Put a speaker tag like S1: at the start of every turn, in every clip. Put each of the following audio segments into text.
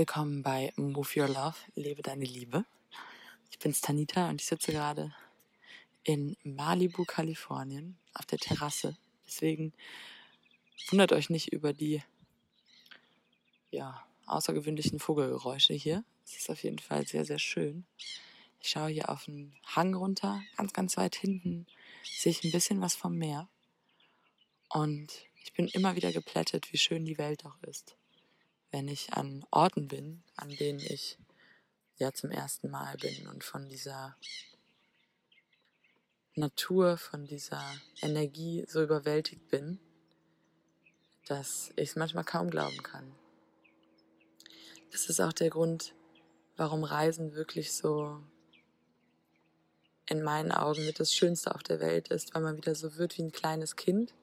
S1: Willkommen bei Move Your Love, lebe deine Liebe. Ich bin Tanita und ich sitze gerade in Malibu, Kalifornien, auf der Terrasse. Deswegen wundert euch nicht über die ja, außergewöhnlichen Vogelgeräusche hier. Es ist auf jeden Fall sehr, sehr schön. Ich schaue hier auf den Hang runter. Ganz, ganz weit hinten sehe ich ein bisschen was vom Meer. Und ich bin immer wieder geplättet, wie schön die Welt auch ist wenn ich an Orten bin, an denen ich ja zum ersten Mal bin und von dieser Natur, von dieser Energie so überwältigt bin, dass ich es manchmal kaum glauben kann. Das ist auch der Grund, warum Reisen wirklich so in meinen Augen mit das Schönste auf der Welt ist, weil man wieder so wird wie ein kleines Kind,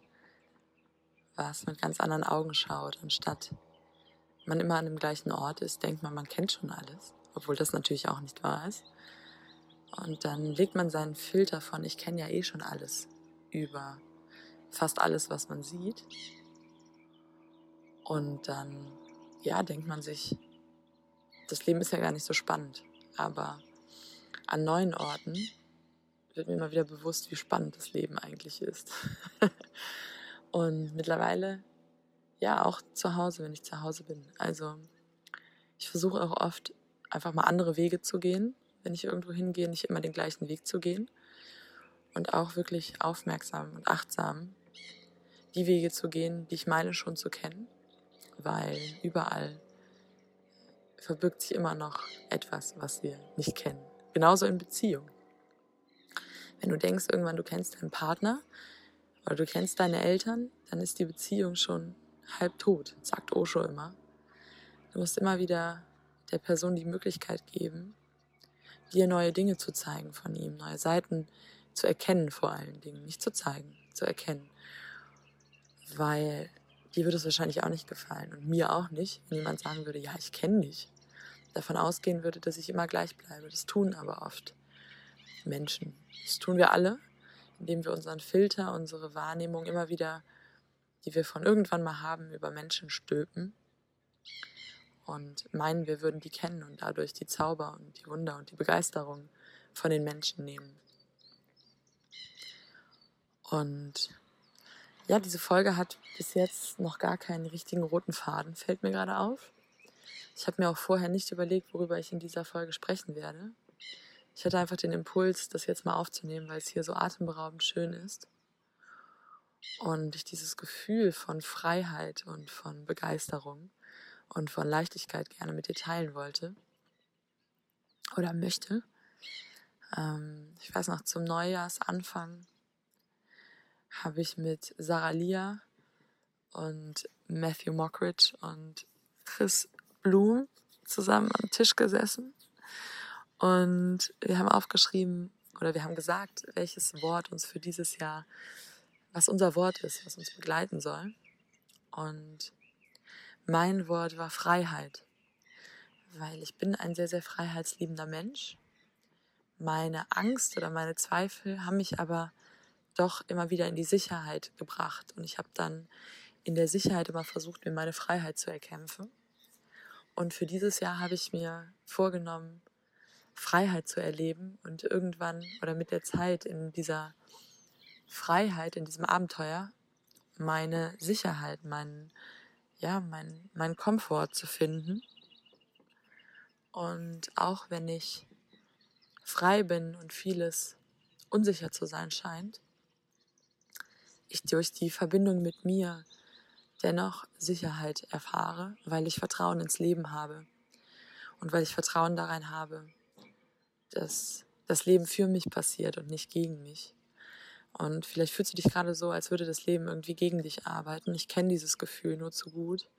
S1: was mit ganz anderen Augen schaut, anstatt man immer an dem gleichen Ort ist, denkt man, man kennt schon alles, obwohl das natürlich auch nicht wahr ist. Und dann legt man seinen Filter von, ich kenne ja eh schon alles über fast alles, was man sieht. Und dann, ja, denkt man sich, das Leben ist ja gar nicht so spannend. Aber an neuen Orten wird mir immer wieder bewusst, wie spannend das Leben eigentlich ist. Und mittlerweile ja auch zu Hause, wenn ich zu Hause bin. Also ich versuche auch oft einfach mal andere Wege zu gehen, wenn ich irgendwo hingehe, nicht immer den gleichen Weg zu gehen und auch wirklich aufmerksam und achtsam die Wege zu gehen, die ich meine schon zu kennen, weil überall verbirgt sich immer noch etwas, was wir nicht kennen. Genauso in Beziehung. Wenn du denkst, irgendwann du kennst deinen Partner oder du kennst deine Eltern, dann ist die Beziehung schon halb tot, sagt Osho immer. Du musst immer wieder der Person die Möglichkeit geben, dir neue Dinge zu zeigen von ihm, neue Seiten zu erkennen vor allen Dingen, nicht zu zeigen, zu erkennen. Weil dir würde es wahrscheinlich auch nicht gefallen und mir auch nicht, wenn jemand sagen würde, ja, ich kenne dich. Davon ausgehen würde, dass ich immer gleich bleibe. Das tun aber oft Menschen. Das tun wir alle, indem wir unseren Filter, unsere Wahrnehmung immer wieder die wir von irgendwann mal haben, über Menschen stülpen und meinen, wir würden die kennen und dadurch die Zauber und die Wunder und die Begeisterung von den Menschen nehmen. Und ja, diese Folge hat bis jetzt noch gar keinen richtigen roten Faden, fällt mir gerade auf. Ich habe mir auch vorher nicht überlegt, worüber ich in dieser Folge sprechen werde. Ich hatte einfach den Impuls, das jetzt mal aufzunehmen, weil es hier so atemberaubend schön ist und ich dieses Gefühl von Freiheit und von Begeisterung und von Leichtigkeit gerne mit dir teilen wollte oder möchte. Ähm, ich weiß noch, zum Neujahrsanfang habe ich mit Sarah Lia und Matthew Mockridge und Chris Blum zusammen am Tisch gesessen und wir haben aufgeschrieben oder wir haben gesagt, welches Wort uns für dieses Jahr was unser Wort ist, was uns begleiten soll. Und mein Wort war Freiheit, weil ich bin ein sehr, sehr freiheitsliebender Mensch. Meine Angst oder meine Zweifel haben mich aber doch immer wieder in die Sicherheit gebracht. Und ich habe dann in der Sicherheit immer versucht, mir meine Freiheit zu erkämpfen. Und für dieses Jahr habe ich mir vorgenommen, Freiheit zu erleben und irgendwann oder mit der Zeit in dieser Freiheit, in diesem Abenteuer, meine Sicherheit, meinen, ja, mein, mein Komfort zu finden. Und auch wenn ich frei bin und vieles unsicher zu sein scheint, ich durch die Verbindung mit mir dennoch Sicherheit erfahre, weil ich Vertrauen ins Leben habe und weil ich Vertrauen daran habe, dass das Leben für mich passiert und nicht gegen mich. Und vielleicht fühlst du dich gerade so, als würde das Leben irgendwie gegen dich arbeiten. Ich kenne dieses Gefühl nur zu gut.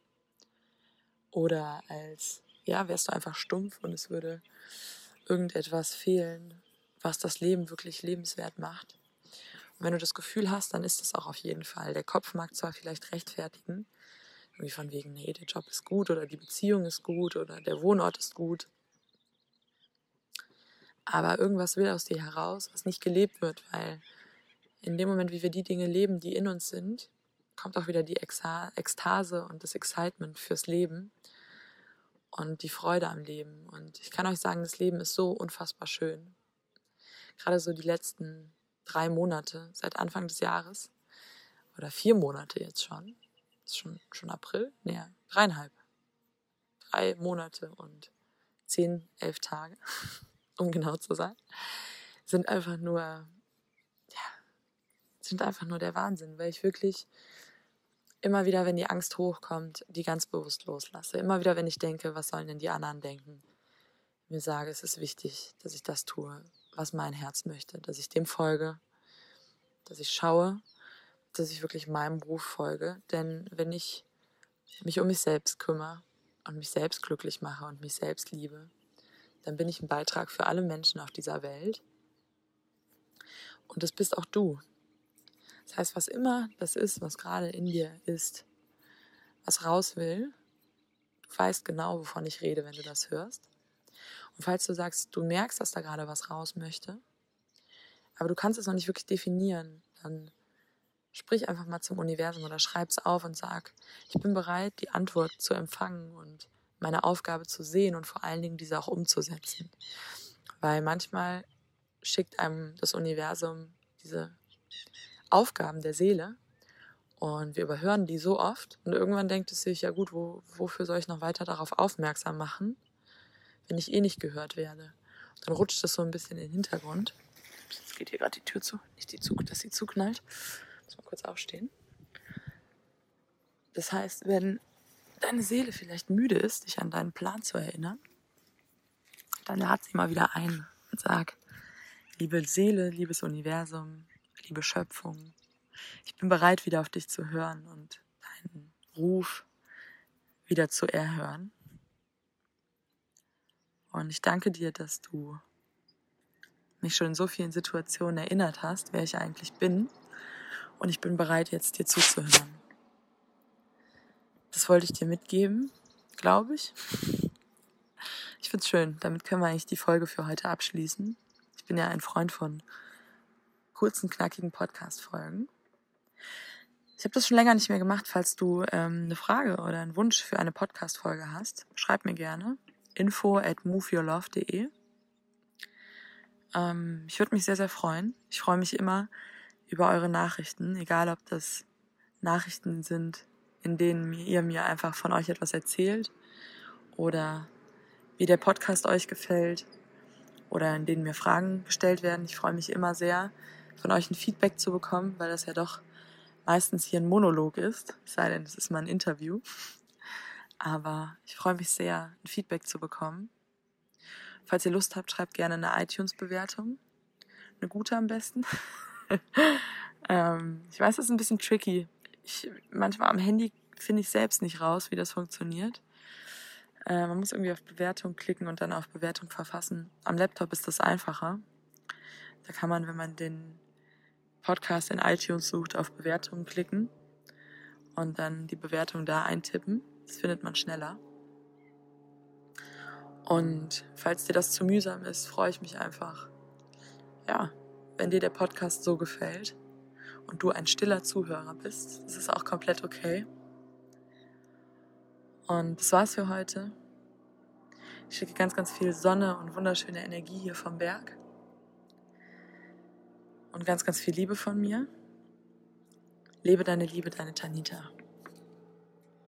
S1: Oder als, ja, wärst du einfach stumpf und es würde irgendetwas fehlen, was das Leben wirklich lebenswert macht. Und wenn du das Gefühl hast, dann ist es auch auf jeden Fall. Der Kopf mag zwar vielleicht rechtfertigen, irgendwie von wegen, nee, der Job ist gut oder die Beziehung ist gut oder der Wohnort ist gut. Aber irgendwas will aus dir heraus, was nicht gelebt wird, weil in dem Moment, wie wir die Dinge leben, die in uns sind, kommt auch wieder die Ekstase und das Excitement fürs Leben. und die Freude am Leben. Und ich kann euch sagen, das Leben ist so unfassbar schön. Gerade so die letzten drei Monate seit Anfang des Jahres oder vier Monate jetzt schon. ist schon, schon April? Nee, dreieinhalb. Drei Monate und zehn, elf Tage, um genau zu sein, sind einfach nur, sind einfach nur der Wahnsinn, weil ich wirklich immer wieder, wenn die Angst hochkommt, die ganz bewusst loslasse. Immer wieder, wenn ich denke, was sollen denn die anderen denken, mir sage, es ist wichtig, dass ich das tue, was mein Herz möchte, dass ich dem folge, dass ich schaue, dass ich wirklich meinem Beruf folge. Denn wenn ich mich um mich selbst kümmere und mich selbst glücklich mache und mich selbst liebe, dann bin ich ein Beitrag für alle Menschen auf dieser Welt. Und das bist auch du. Das heißt, was immer das ist, was gerade in dir ist, was raus will, du weißt genau, wovon ich rede, wenn du das hörst. Und falls du sagst, du merkst, dass da gerade was raus möchte, aber du kannst es noch nicht wirklich definieren, dann sprich einfach mal zum Universum oder schreib es auf und sag, ich bin bereit, die Antwort zu empfangen und meine Aufgabe zu sehen und vor allen Dingen diese auch umzusetzen. Weil manchmal schickt einem das Universum diese Aufgaben der Seele und wir überhören die so oft und irgendwann denkt es sich, ja gut, wo, wofür soll ich noch weiter darauf aufmerksam machen, wenn ich eh nicht gehört werde. dann rutscht das so ein bisschen in den Hintergrund. Jetzt geht hier gerade die Tür zu, nicht die Zug, dass sie zuknallt. Muss mal kurz aufstehen. Das heißt, wenn deine Seele vielleicht müde ist, dich an deinen Plan zu erinnern, dann lad sie mal wieder ein und sag, liebe Seele, liebes Universum, liebe Schöpfung, ich bin bereit, wieder auf dich zu hören und deinen Ruf wieder zu erhören. Und ich danke dir, dass du mich schon in so vielen Situationen erinnert hast, wer ich eigentlich bin. Und ich bin bereit, jetzt dir zuzuhören. Das wollte ich dir mitgeben, glaube ich. Ich finde es schön. Damit können wir eigentlich die Folge für heute abschließen. Ich bin ja ein Freund von kurzen, knackigen Podcast-Folgen. Ich habe das schon länger nicht mehr gemacht. Falls du ähm, eine Frage oder einen Wunsch für eine Podcast-Folge hast, schreib mir gerne. info at moveyourlove.de ähm, Ich würde mich sehr, sehr freuen. Ich freue mich immer über eure Nachrichten, egal ob das Nachrichten sind, in denen ihr mir einfach von euch etwas erzählt oder wie der Podcast euch gefällt oder in denen mir Fragen gestellt werden. Ich freue mich immer sehr, von euch ein Feedback zu bekommen, weil das ja doch meistens hier ein Monolog ist, es sei denn, es ist mal ein Interview. Aber ich freue mich sehr, ein Feedback zu bekommen. Falls ihr Lust habt, schreibt gerne eine iTunes-Bewertung. Eine gute am besten. ähm, ich weiß, das ist ein bisschen tricky, ich, manchmal am Handy finde ich selbst nicht raus, wie das funktioniert. Äh, man muss irgendwie auf Bewertung klicken und dann auf Bewertung verfassen. Am Laptop ist das einfacher. Da kann man, wenn man den Podcast in iTunes sucht, auf Bewertung klicken und dann die Bewertung da eintippen. Das findet man schneller. Und falls dir das zu mühsam ist, freue ich mich einfach, ja, wenn dir der Podcast so gefällt und du ein stiller Zuhörer bist. Das ist auch komplett okay. Und das war's für heute. Ich schicke ganz, ganz viel Sonne und wunderschöne Energie hier vom Berg. Und ganz, ganz viel Liebe von mir. Lebe deine Liebe, deine Tanita.